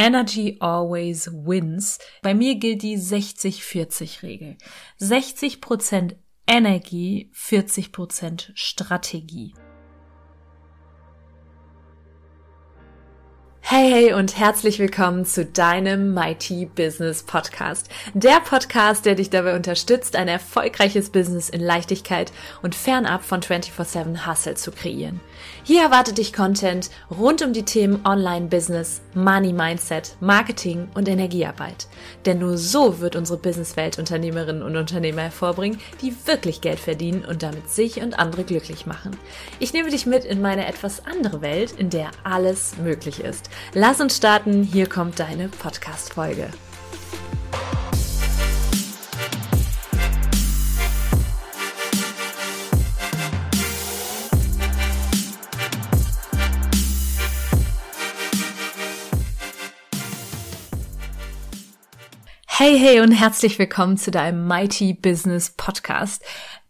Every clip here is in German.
Energy always wins. Bei mir gilt die 60-40-Regel. 60% Energie, 40% Strategie. Hey, hey und herzlich willkommen zu deinem Mighty Business Podcast. Der Podcast, der dich dabei unterstützt, ein erfolgreiches Business in Leichtigkeit und fernab von 24-7 Hustle zu kreieren. Hier erwartet dich Content rund um die Themen Online-Business, Money Mindset, Marketing und Energiearbeit. Denn nur so wird unsere Businesswelt Unternehmerinnen und Unternehmer hervorbringen, die wirklich Geld verdienen und damit sich und andere glücklich machen. Ich nehme dich mit in meine etwas andere Welt, in der alles möglich ist. Lass uns starten, hier kommt deine Podcast-Folge. Hey, hey und herzlich willkommen zu deinem Mighty Business Podcast.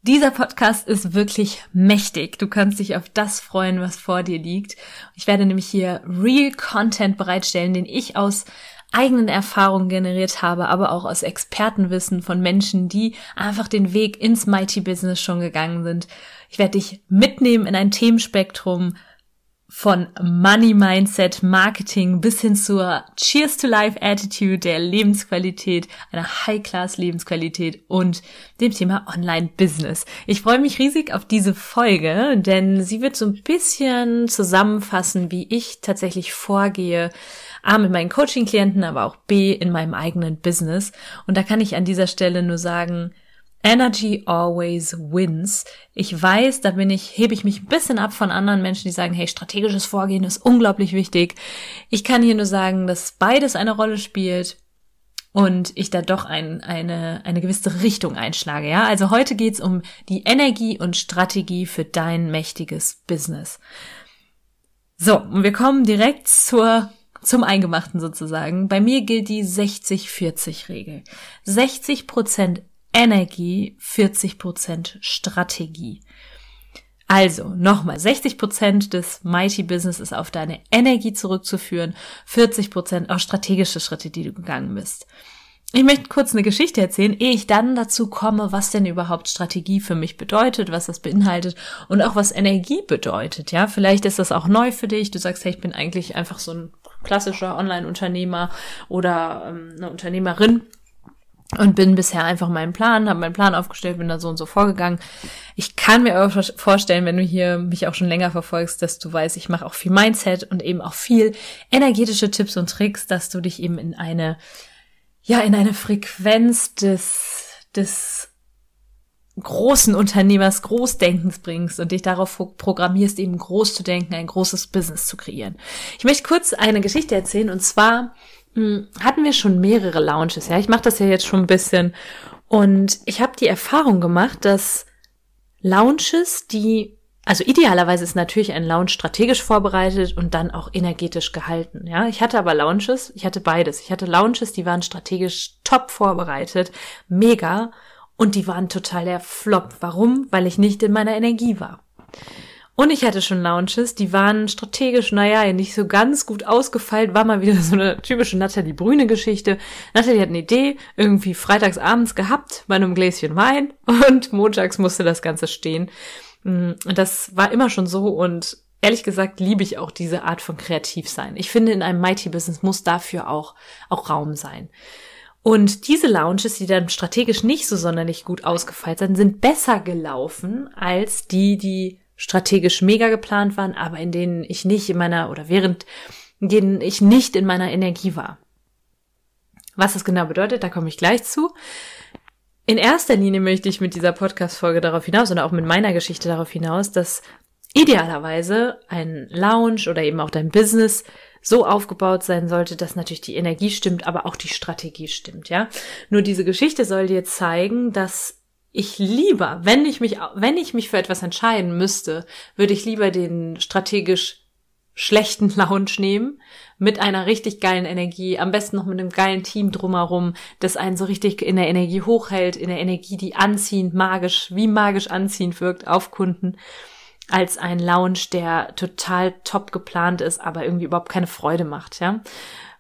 Dieser Podcast ist wirklich mächtig. Du kannst dich auf das freuen, was vor dir liegt. Ich werde nämlich hier Real Content bereitstellen, den ich aus eigenen Erfahrungen generiert habe, aber auch aus Expertenwissen von Menschen, die einfach den Weg ins Mighty Business schon gegangen sind. Ich werde dich mitnehmen in ein Themenspektrum von Money Mindset, Marketing bis hin zur Cheers to Life Attitude, der Lebensqualität, einer High-Class Lebensqualität und dem Thema Online Business. Ich freue mich riesig auf diese Folge, denn sie wird so ein bisschen zusammenfassen, wie ich tatsächlich vorgehe, A mit meinen Coaching-Klienten, aber auch B in meinem eigenen Business. Und da kann ich an dieser Stelle nur sagen, Energy always wins. Ich weiß, da bin ich, hebe ich mich ein bisschen ab von anderen Menschen, die sagen, hey, strategisches Vorgehen ist unglaublich wichtig. Ich kann hier nur sagen, dass beides eine Rolle spielt und ich da doch ein, eine, eine gewisse Richtung einschlage. Ja, also heute geht's um die Energie und Strategie für dein mächtiges Business. So, und wir kommen direkt zur zum Eingemachten sozusagen. Bei mir gilt die 60-40-Regel. 60 Prozent Energie, 40% Strategie. Also nochmal, 60% des Mighty Business ist auf deine Energie zurückzuführen, 40% auf strategische Schritte, die du gegangen bist. Ich möchte kurz eine Geschichte erzählen, ehe ich dann dazu komme, was denn überhaupt Strategie für mich bedeutet, was das beinhaltet und auch was Energie bedeutet. Ja, vielleicht ist das auch neu für dich. Du sagst, hey, ich bin eigentlich einfach so ein klassischer Online-Unternehmer oder ähm, eine Unternehmerin und bin bisher einfach meinen Plan, habe meinen Plan aufgestellt, bin da so und so vorgegangen. Ich kann mir aber vorstellen, wenn du hier mich auch schon länger verfolgst, dass du weißt, ich mache auch viel Mindset und eben auch viel energetische Tipps und Tricks, dass du dich eben in eine ja, in eine Frequenz des des großen Unternehmers, Großdenkens bringst und dich darauf programmierst, eben groß zu denken, ein großes Business zu kreieren. Ich möchte kurz eine Geschichte erzählen und zwar hatten wir schon mehrere Launches. Ja, ich mache das ja jetzt schon ein bisschen und ich habe die Erfahrung gemacht, dass Launches, die also idealerweise ist natürlich ein Launch strategisch vorbereitet und dann auch energetisch gehalten. Ja, ich hatte aber Launches, ich hatte beides. Ich hatte Launches, die waren strategisch top vorbereitet, mega, und die waren total der Flop. Warum? Weil ich nicht in meiner Energie war. Und ich hatte schon Launches, die waren strategisch, naja, nicht so ganz gut ausgefeilt, war mal wieder so eine typische Nathalie Brüne Geschichte. Nathalie hat eine Idee, irgendwie freitags abends gehabt, bei einem Gläschen Wein und montags musste das Ganze stehen. Mm, das war immer schon so und ehrlich gesagt liebe ich auch diese Art von Kreativsein. Ich finde, in einem Mighty Business muss dafür auch, auch Raum sein. Und diese Launches, die dann strategisch nicht so sonderlich gut ausgefeilt sind, sind besser gelaufen als die, die strategisch mega geplant waren, aber in denen ich nicht in meiner oder während denen ich nicht in meiner Energie war. Was das genau bedeutet, da komme ich gleich zu. In erster Linie möchte ich mit dieser Podcast-Folge darauf hinaus oder auch mit meiner Geschichte darauf hinaus, dass idealerweise ein Lounge oder eben auch dein Business so aufgebaut sein sollte, dass natürlich die Energie stimmt, aber auch die Strategie stimmt, ja. Nur diese Geschichte soll dir zeigen, dass ich lieber, wenn ich mich, wenn ich mich für etwas entscheiden müsste, würde ich lieber den strategisch schlechten Lounge nehmen, mit einer richtig geilen Energie, am besten noch mit einem geilen Team drumherum, das einen so richtig in der Energie hochhält, in der Energie, die anziehend, magisch, wie magisch anziehend wirkt auf Kunden, als ein Lounge, der total top geplant ist, aber irgendwie überhaupt keine Freude macht, ja.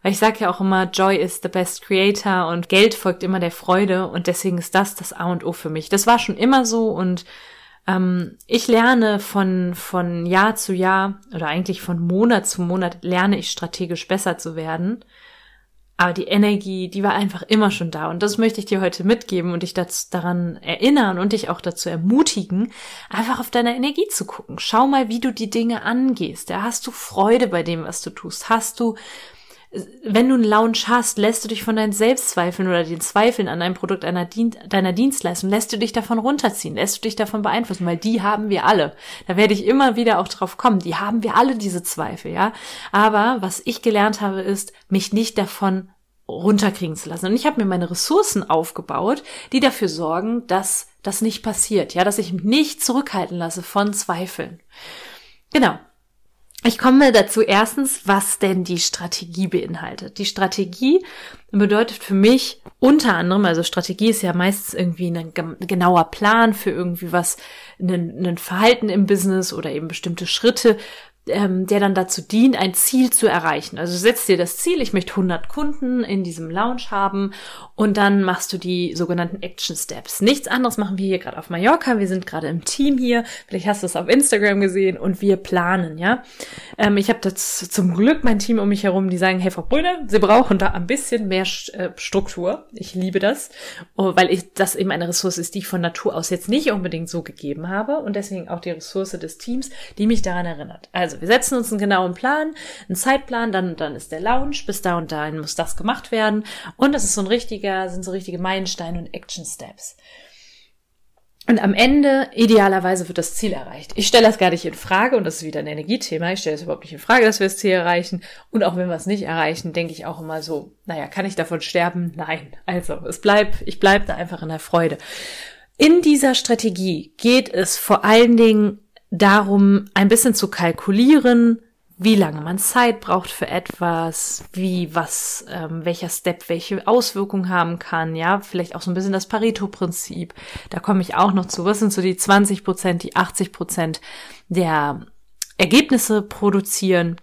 Weil ich sage ja auch immer, Joy is the best creator und Geld folgt immer der Freude und deswegen ist das das A und O für mich. Das war schon immer so und ähm, ich lerne von, von Jahr zu Jahr oder eigentlich von Monat zu Monat lerne ich strategisch besser zu werden. Aber die Energie, die war einfach immer schon da. Und das möchte ich dir heute mitgeben und dich dazu, daran erinnern und dich auch dazu ermutigen, einfach auf deine Energie zu gucken. Schau mal, wie du die Dinge angehst. Ja, hast du Freude bei dem, was du tust? Hast du wenn du einen Lounge hast, lässt du dich von deinen Selbstzweifeln oder den Zweifeln an deinem Produkt einer Dien deiner Dienstleistung, lässt du dich davon runterziehen, lässt du dich davon beeinflussen, weil die haben wir alle. Da werde ich immer wieder auch drauf kommen. Die haben wir alle diese Zweifel, ja. Aber was ich gelernt habe, ist, mich nicht davon runterkriegen zu lassen. Und ich habe mir meine Ressourcen aufgebaut, die dafür sorgen, dass das nicht passiert, ja, dass ich mich nicht zurückhalten lasse von Zweifeln. Genau. Ich komme dazu erstens, was denn die Strategie beinhaltet. Die Strategie bedeutet für mich unter anderem, also Strategie ist ja meistens irgendwie ein genauer Plan für irgendwie was, ein, Verhalten im Business oder eben bestimmte Schritte, ähm, der dann dazu dient, ein Ziel zu erreichen. Also setzt dir das Ziel, ich möchte 100 Kunden in diesem Lounge haben und dann machst du die sogenannten Action Steps. Nichts anderes machen wir hier gerade auf Mallorca. Wir sind gerade im Team hier. Vielleicht hast du es auf Instagram gesehen und wir planen, ja. Ähm, ich habe zum Glück mein Team um mich herum, die sagen, hey Frau Brüne, Sie brauchen da ein bisschen mehr äh, Struktur. Ich liebe das, oh, weil ich das eben eine Ressource ist, die ich von Natur aus jetzt nicht unbedingt so gegeben habe und deswegen auch die Ressource des Teams, die mich daran erinnert. Also wir setzen uns einen genauen Plan, einen Zeitplan, dann, dann ist der Lounge, bis da und dahin muss das gemacht werden. Und das ist so ein richtiger, sind so richtige Meilensteine und Action Steps. Und am Ende, idealerweise, wird das Ziel erreicht. Ich stelle das gar nicht in Frage und das ist wieder ein Energiethema. Ich stelle es überhaupt nicht in Frage, dass wir das Ziel erreichen. Und auch wenn wir es nicht erreichen, denke ich auch immer so, naja, kann ich davon sterben? Nein. Also, es bleibt, ich bleibe da einfach in der Freude. In dieser Strategie geht es vor allen Dingen darum, ein bisschen zu kalkulieren, wie lange man Zeit braucht für etwas, wie was, ähm, welcher Step welche Auswirkungen haben kann, ja, vielleicht auch so ein bisschen das Pareto-Prinzip. Da komme ich auch noch zu. Was sind so die 20 Prozent, die 80 Prozent der Ergebnisse produzieren?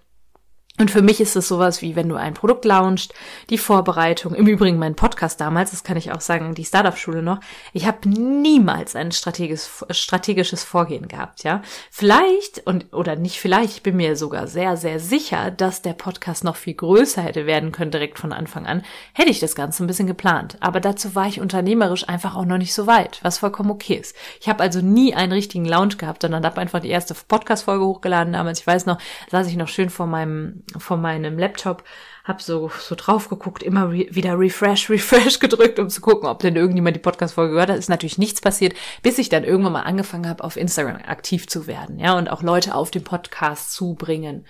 Und für mich ist es sowas wie, wenn du ein Produkt launchst, die Vorbereitung, im Übrigen mein Podcast damals, das kann ich auch sagen, die Startup-Schule noch, ich habe niemals ein strategisches, strategisches Vorgehen gehabt, ja. Vielleicht, und oder nicht vielleicht, ich bin mir sogar sehr, sehr sicher, dass der Podcast noch viel größer hätte werden können, direkt von Anfang an, hätte ich das Ganze ein bisschen geplant. Aber dazu war ich unternehmerisch einfach auch noch nicht so weit, was vollkommen okay ist. Ich habe also nie einen richtigen Launch gehabt, sondern habe einfach die erste Podcast-Folge hochgeladen damals. Ich weiß noch, saß ich noch schön vor meinem von meinem Laptop, habe so so drauf geguckt, immer re wieder Refresh, Refresh gedrückt, um zu gucken, ob denn irgendjemand die Podcast-Folge gehört hat. Ist natürlich nichts passiert, bis ich dann irgendwann mal angefangen habe, auf Instagram aktiv zu werden, ja, und auch Leute auf den Podcast zu bringen.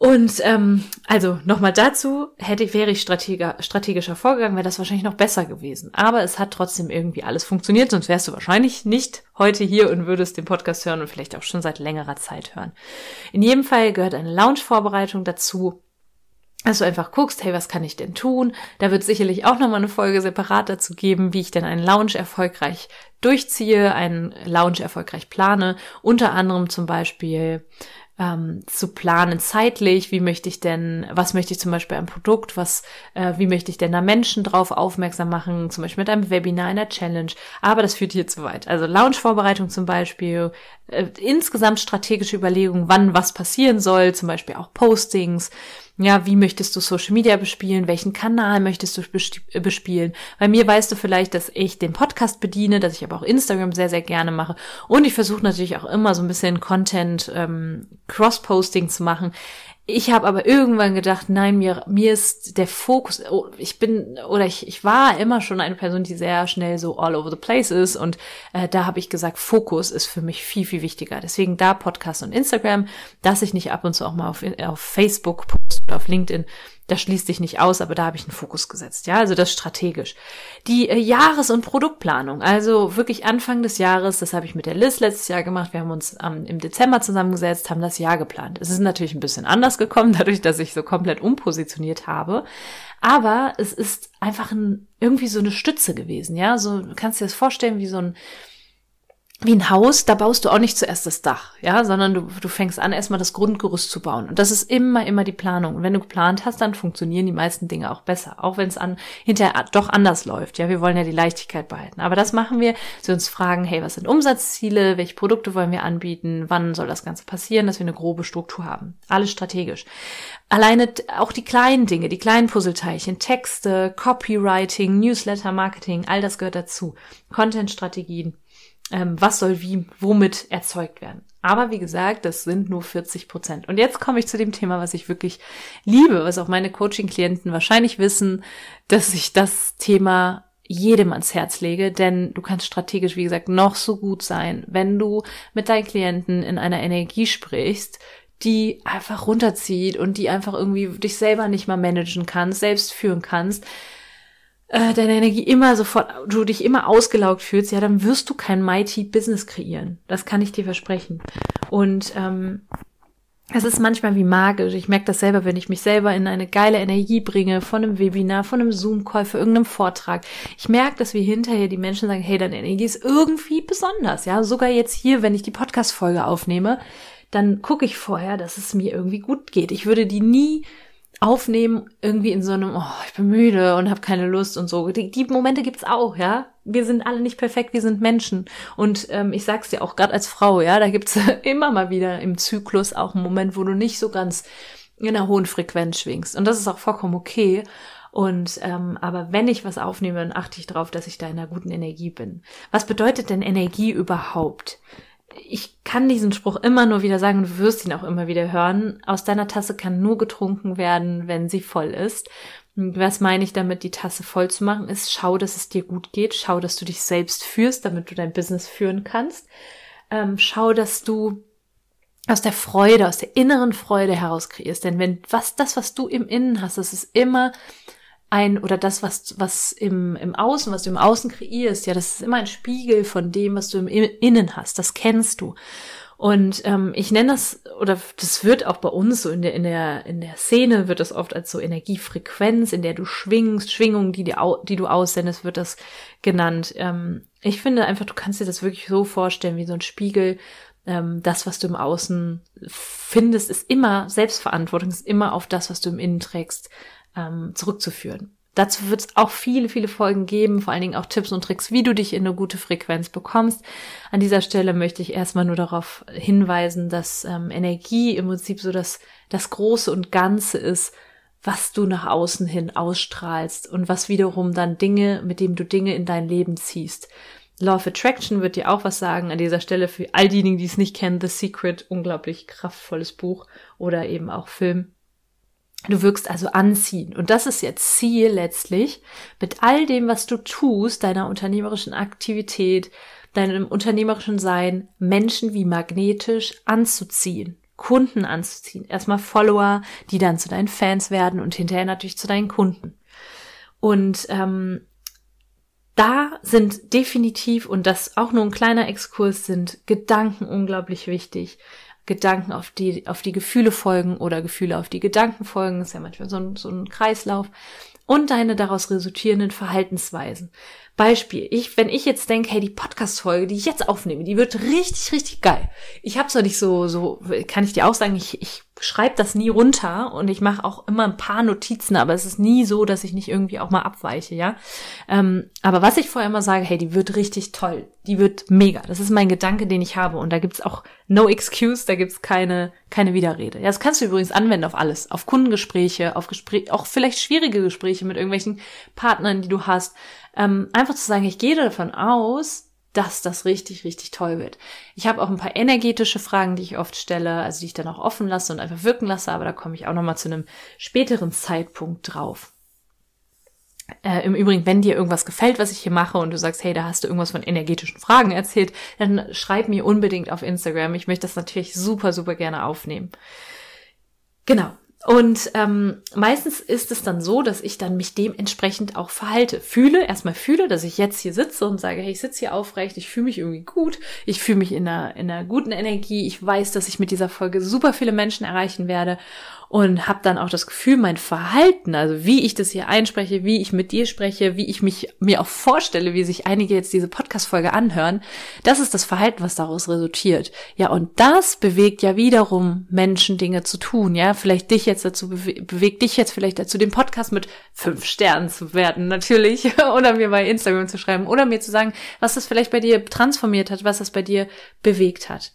Und ähm, also nochmal dazu, hätte wäre ich strategisch, strategischer vorgegangen, wäre das wahrscheinlich noch besser gewesen. Aber es hat trotzdem irgendwie alles funktioniert, sonst wärst du wahrscheinlich nicht heute hier und würdest den Podcast hören und vielleicht auch schon seit längerer Zeit hören. In jedem Fall gehört eine Launch-Vorbereitung dazu, dass du einfach guckst, hey, was kann ich denn tun? Da wird sicherlich auch nochmal eine Folge separat dazu geben, wie ich denn einen Lounge erfolgreich durchziehe, einen Lounge erfolgreich plane. Unter anderem zum Beispiel ähm, zu planen zeitlich, wie möchte ich denn, was möchte ich zum Beispiel ein Produkt, was, äh, wie möchte ich denn da Menschen drauf aufmerksam machen, zum Beispiel mit einem Webinar, einer Challenge, aber das führt hier zu weit. Also Launch-Vorbereitung zum Beispiel, äh, insgesamt strategische Überlegungen, wann was passieren soll, zum Beispiel auch Postings, ja, wie möchtest du Social Media bespielen? Welchen Kanal möchtest du bespielen? Bei mir weißt du vielleicht, dass ich den Podcast bediene, dass ich aber auch Instagram sehr, sehr gerne mache. Und ich versuche natürlich auch immer so ein bisschen Content ähm, Cross-Posting zu machen. Ich habe aber irgendwann gedacht, nein, mir, mir ist der Fokus, oh, ich bin oder ich, ich war immer schon eine Person, die sehr schnell so all over the place ist und äh, da habe ich gesagt, Fokus ist für mich viel, viel wichtiger. Deswegen da Podcast und Instagram, dass ich nicht ab und zu auch mal auf, auf Facebook oder auf LinkedIn, das schließt sich nicht aus, aber da habe ich einen Fokus gesetzt. Ja, also das strategisch. Die äh, Jahres- und Produktplanung, also wirklich Anfang des Jahres, das habe ich mit der Liz letztes Jahr gemacht. Wir haben uns ähm, im Dezember zusammengesetzt, haben das Jahr geplant. Es ist natürlich ein bisschen anders gekommen, dadurch, dass ich so komplett umpositioniert habe. Aber es ist einfach ein, irgendwie so eine Stütze gewesen. Ja, so du kannst dir das vorstellen wie so ein wie ein Haus, da baust du auch nicht zuerst das Dach, ja, sondern du, du fängst an, erstmal das Grundgerüst zu bauen. Und das ist immer, immer die Planung. Und wenn du geplant hast, dann funktionieren die meisten Dinge auch besser, auch wenn es an, hinterher doch anders läuft. Ja, wir wollen ja die Leichtigkeit behalten. Aber das machen wir, dass wir uns fragen, hey, was sind Umsatzziele? Welche Produkte wollen wir anbieten? Wann soll das Ganze passieren? Dass wir eine grobe Struktur haben. Alles strategisch. Alleine auch die kleinen Dinge, die kleinen Puzzleteilchen, Texte, Copywriting, Newsletter, Marketing, all das gehört dazu. Content-Strategien ähm, was soll wie, womit erzeugt werden. Aber wie gesagt, das sind nur 40 Prozent. Und jetzt komme ich zu dem Thema, was ich wirklich liebe, was auch meine Coaching-Klienten wahrscheinlich wissen, dass ich das Thema jedem ans Herz lege, denn du kannst strategisch, wie gesagt, noch so gut sein, wenn du mit deinen Klienten in einer Energie sprichst, die einfach runterzieht und die einfach irgendwie dich selber nicht mal managen kannst, selbst führen kannst, äh, deine Energie immer sofort, du dich immer ausgelaugt fühlst, ja, dann wirst du kein mighty Business kreieren. Das kann ich dir versprechen. Und ähm, es ist manchmal wie magisch. Ich merke das selber, wenn ich mich selber in eine geile Energie bringe, von einem Webinar, von einem Zoom-Call, für irgendeinem Vortrag. Ich merke, dass wir hinterher die Menschen sagen, hey, deine Energie ist irgendwie besonders. Ja, sogar jetzt hier, wenn ich die Podcast-Folge aufnehme, dann gucke ich vorher, dass es mir irgendwie gut geht. Ich würde die nie aufnehmen irgendwie in so einem, oh, ich bin müde und habe keine Lust und so. Die, die, Momente gibt's auch, ja. Wir sind alle nicht perfekt, wir sind Menschen. Und ähm, ich sag's dir auch gerade als Frau, ja, da gibt's immer mal wieder im Zyklus auch einen Moment, wo du nicht so ganz in einer hohen Frequenz schwingst. Und das ist auch vollkommen okay. Und ähm, aber wenn ich was aufnehme, dann achte ich darauf, dass ich da in einer guten Energie bin. Was bedeutet denn Energie überhaupt? Ich kann diesen Spruch immer nur wieder sagen und du wirst ihn auch immer wieder hören. Aus deiner Tasse kann nur getrunken werden, wenn sie voll ist. Was meine ich damit, die Tasse voll zu machen, ist, schau, dass es dir gut geht, schau, dass du dich selbst führst, damit du dein Business führen kannst. Ähm, schau, dass du aus der Freude, aus der inneren Freude heraus kreierst. Denn wenn was, das, was du im Innen hast, das ist immer ein oder das, was, was im, im Außen, was du im Außen kreierst, ja, das ist immer ein Spiegel von dem, was du im Innen hast. Das kennst du. Und ähm, ich nenne das, oder das wird auch bei uns so in der, in der, in der Szene wird das oft als so Energiefrequenz, in der du schwingst, Schwingung, die, die, die du aussendest, wird das genannt. Ähm, ich finde einfach, du kannst dir das wirklich so vorstellen, wie so ein Spiegel. Ähm, das, was du im Außen findest, ist immer Selbstverantwortung, ist immer auf das, was du im Innen trägst, ähm, zurückzuführen. Dazu wird es auch viele, viele Folgen geben, vor allen Dingen auch Tipps und Tricks, wie du dich in eine gute Frequenz bekommst. An dieser Stelle möchte ich erstmal nur darauf hinweisen, dass ähm, Energie im Prinzip so das, das Große und Ganze ist, was du nach außen hin ausstrahlst und was wiederum dann Dinge, mit dem du Dinge in dein Leben ziehst. Law of Attraction wird dir auch was sagen an dieser Stelle für all diejenigen, die es nicht kennen. The Secret, unglaublich kraftvolles Buch oder eben auch Film. Du wirkst also anziehen. Und das ist jetzt Ziel letztlich, mit all dem, was du tust, deiner unternehmerischen Aktivität, deinem unternehmerischen Sein, Menschen wie magnetisch anzuziehen, Kunden anzuziehen. Erstmal Follower, die dann zu deinen Fans werden und hinterher natürlich zu deinen Kunden. Und ähm, da sind definitiv, und das auch nur ein kleiner Exkurs, sind Gedanken unglaublich wichtig. Gedanken auf die, auf die Gefühle folgen oder Gefühle auf die Gedanken folgen, ist ja manchmal so ein, so ein Kreislauf, und deine daraus resultierenden Verhaltensweisen. Beispiel, ich, wenn ich jetzt denke, hey, die Podcast-Folge, die ich jetzt aufnehme, die wird richtig, richtig geil. Ich habe zwar nicht so, so, kann ich dir auch sagen, ich, ich schreibe das nie runter und ich mache auch immer ein paar Notizen, aber es ist nie so, dass ich nicht irgendwie auch mal abweiche, ja. Ähm, aber was ich vorher immer sage, hey, die wird richtig toll, die wird mega. Das ist mein Gedanke, den ich habe und da gibt's auch no excuse, da gibt's keine, keine Widerrede. Ja, das kannst du übrigens anwenden auf alles, auf Kundengespräche, auf Gespräche, auch vielleicht schwierige Gespräche mit irgendwelchen Partnern, die du hast. Ähm, einfach zu sagen, ich gehe davon aus, dass das richtig, richtig toll wird. Ich habe auch ein paar energetische Fragen, die ich oft stelle, also die ich dann auch offen lasse und einfach wirken lasse, aber da komme ich auch nochmal zu einem späteren Zeitpunkt drauf. Äh, Im Übrigen, wenn dir irgendwas gefällt, was ich hier mache und du sagst, hey, da hast du irgendwas von energetischen Fragen erzählt, dann schreib mir unbedingt auf Instagram. Ich möchte das natürlich super, super gerne aufnehmen. Genau. Und ähm, meistens ist es dann so, dass ich dann mich dementsprechend auch verhalte. Fühle, erstmal fühle, dass ich jetzt hier sitze und sage, hey, ich sitze hier aufrecht, ich fühle mich irgendwie gut, ich fühle mich in einer, in einer guten Energie, ich weiß, dass ich mit dieser Folge super viele Menschen erreichen werde und habe dann auch das Gefühl, mein Verhalten, also wie ich das hier einspreche, wie ich mit dir spreche, wie ich mich mir auch vorstelle, wie sich einige jetzt diese Podcast-Folge anhören, das ist das Verhalten, was daraus resultiert. Ja, und das bewegt ja wiederum Menschen, Dinge zu tun. Ja, vielleicht dich jetzt dazu bewe bewegt dich jetzt vielleicht dazu, den Podcast mit fünf Sternen zu werden, natürlich, oder mir bei Instagram zu schreiben oder mir zu sagen, was das vielleicht bei dir transformiert hat, was das bei dir bewegt hat.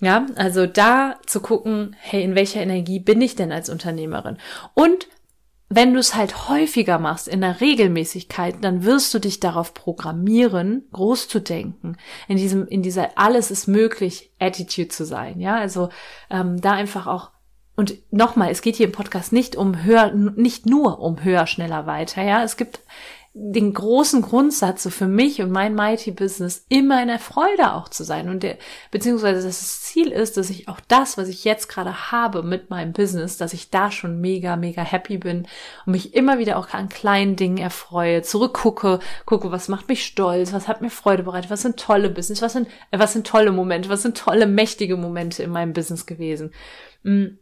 Ja, also da zu gucken, hey, in welcher Energie bin ich denn als Unternehmerin? Und wenn du es halt häufiger machst, in der Regelmäßigkeit, dann wirst du dich darauf programmieren, groß zu denken, in diesem, in dieser alles ist möglich Attitude zu sein. Ja, also ähm, da einfach auch und nochmal, es geht hier im Podcast nicht um höher, nicht nur um höher, schneller, weiter. Ja, es gibt den großen Grundsatz so für mich und mein Mighty Business immer in der Freude auch zu sein und der, beziehungsweise das Ziel ist, dass ich auch das, was ich jetzt gerade habe mit meinem Business, dass ich da schon mega, mega happy bin und mich immer wieder auch an kleinen Dingen erfreue, zurückgucke, gucke, was macht mich stolz, was hat mir Freude bereitet, was sind tolle Business, was sind, äh, was sind tolle Momente, was sind tolle, mächtige Momente in meinem Business gewesen. Mm.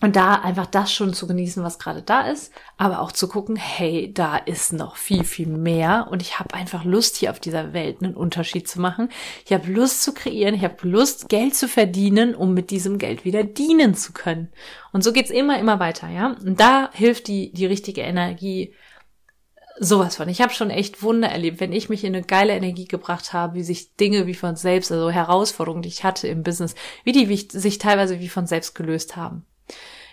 Und da einfach das schon zu genießen, was gerade da ist, aber auch zu gucken, hey, da ist noch viel, viel mehr und ich habe einfach Lust, hier auf dieser Welt einen Unterschied zu machen. Ich habe Lust zu kreieren, ich habe Lust, Geld zu verdienen, um mit diesem Geld wieder dienen zu können. Und so geht's immer, immer weiter, ja. Und da hilft die, die richtige Energie sowas von. Ich habe schon echt Wunder erlebt, wenn ich mich in eine geile Energie gebracht habe, wie sich Dinge wie von selbst, also Herausforderungen, die ich hatte im Business, wie die sich teilweise wie von selbst gelöst haben.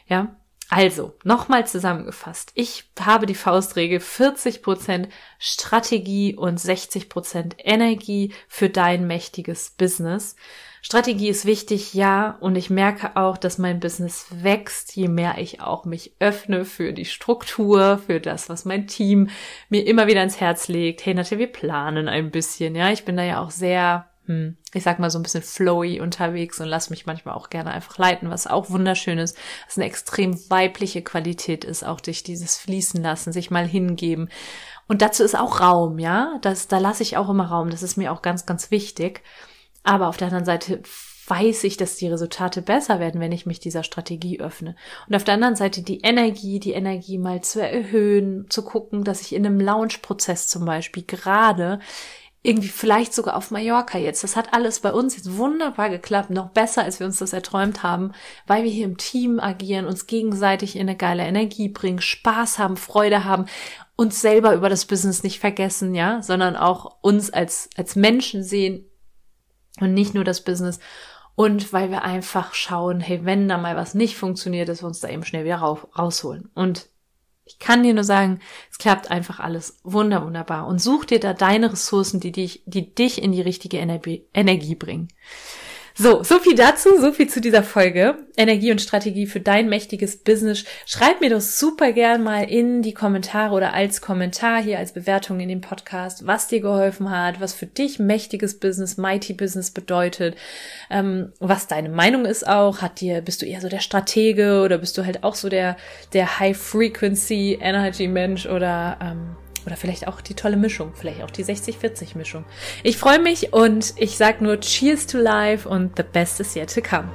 Ja, also, nochmal zusammengefasst. Ich habe die Faustregel 40% Strategie und 60% Energie für dein mächtiges Business. Strategie ist wichtig, ja, und ich merke auch, dass mein Business wächst, je mehr ich auch mich öffne für die Struktur, für das, was mein Team mir immer wieder ins Herz legt. Hey, natürlich, wir planen ein bisschen, ja. Ich bin da ja auch sehr hm, ich sag mal so ein bisschen flowy unterwegs und lass mich manchmal auch gerne einfach leiten, was auch wunderschön ist, was eine extrem weibliche Qualität ist, auch durch dieses Fließen lassen, sich mal hingeben. Und dazu ist auch Raum, ja, das, da lasse ich auch immer Raum, das ist mir auch ganz, ganz wichtig. Aber auf der anderen Seite weiß ich, dass die Resultate besser werden, wenn ich mich dieser Strategie öffne. Und auf der anderen Seite die Energie, die Energie mal zu erhöhen, zu gucken, dass ich in einem Launch-Prozess zum Beispiel gerade irgendwie vielleicht sogar auf Mallorca jetzt. Das hat alles bei uns jetzt wunderbar geklappt, noch besser, als wir uns das erträumt haben, weil wir hier im Team agieren, uns gegenseitig in eine geile Energie bringen, Spaß haben, Freude haben, uns selber über das Business nicht vergessen, ja, sondern auch uns als, als Menschen sehen und nicht nur das Business. Und weil wir einfach schauen, hey, wenn da mal was nicht funktioniert, dass wir uns da eben schnell wieder rausholen. Und ich kann dir nur sagen, es klappt einfach alles wunder wunderbar und such dir da deine Ressourcen, die dich, die dich in die richtige Energie, Energie bringen. So, so viel dazu, so viel zu dieser Folge. Energie und Strategie für dein mächtiges Business. Schreib mir doch super gern mal in die Kommentare oder als Kommentar hier als Bewertung in dem Podcast, was dir geholfen hat, was für dich mächtiges Business, mighty Business bedeutet, ähm, was deine Meinung ist auch. Hat dir, bist du eher so der Stratege oder bist du halt auch so der, der High Frequency Energy Mensch oder ähm, oder vielleicht auch die tolle Mischung, vielleicht auch die 60-40 Mischung. Ich freue mich und ich sag nur Cheers to Life und the best is yet to come.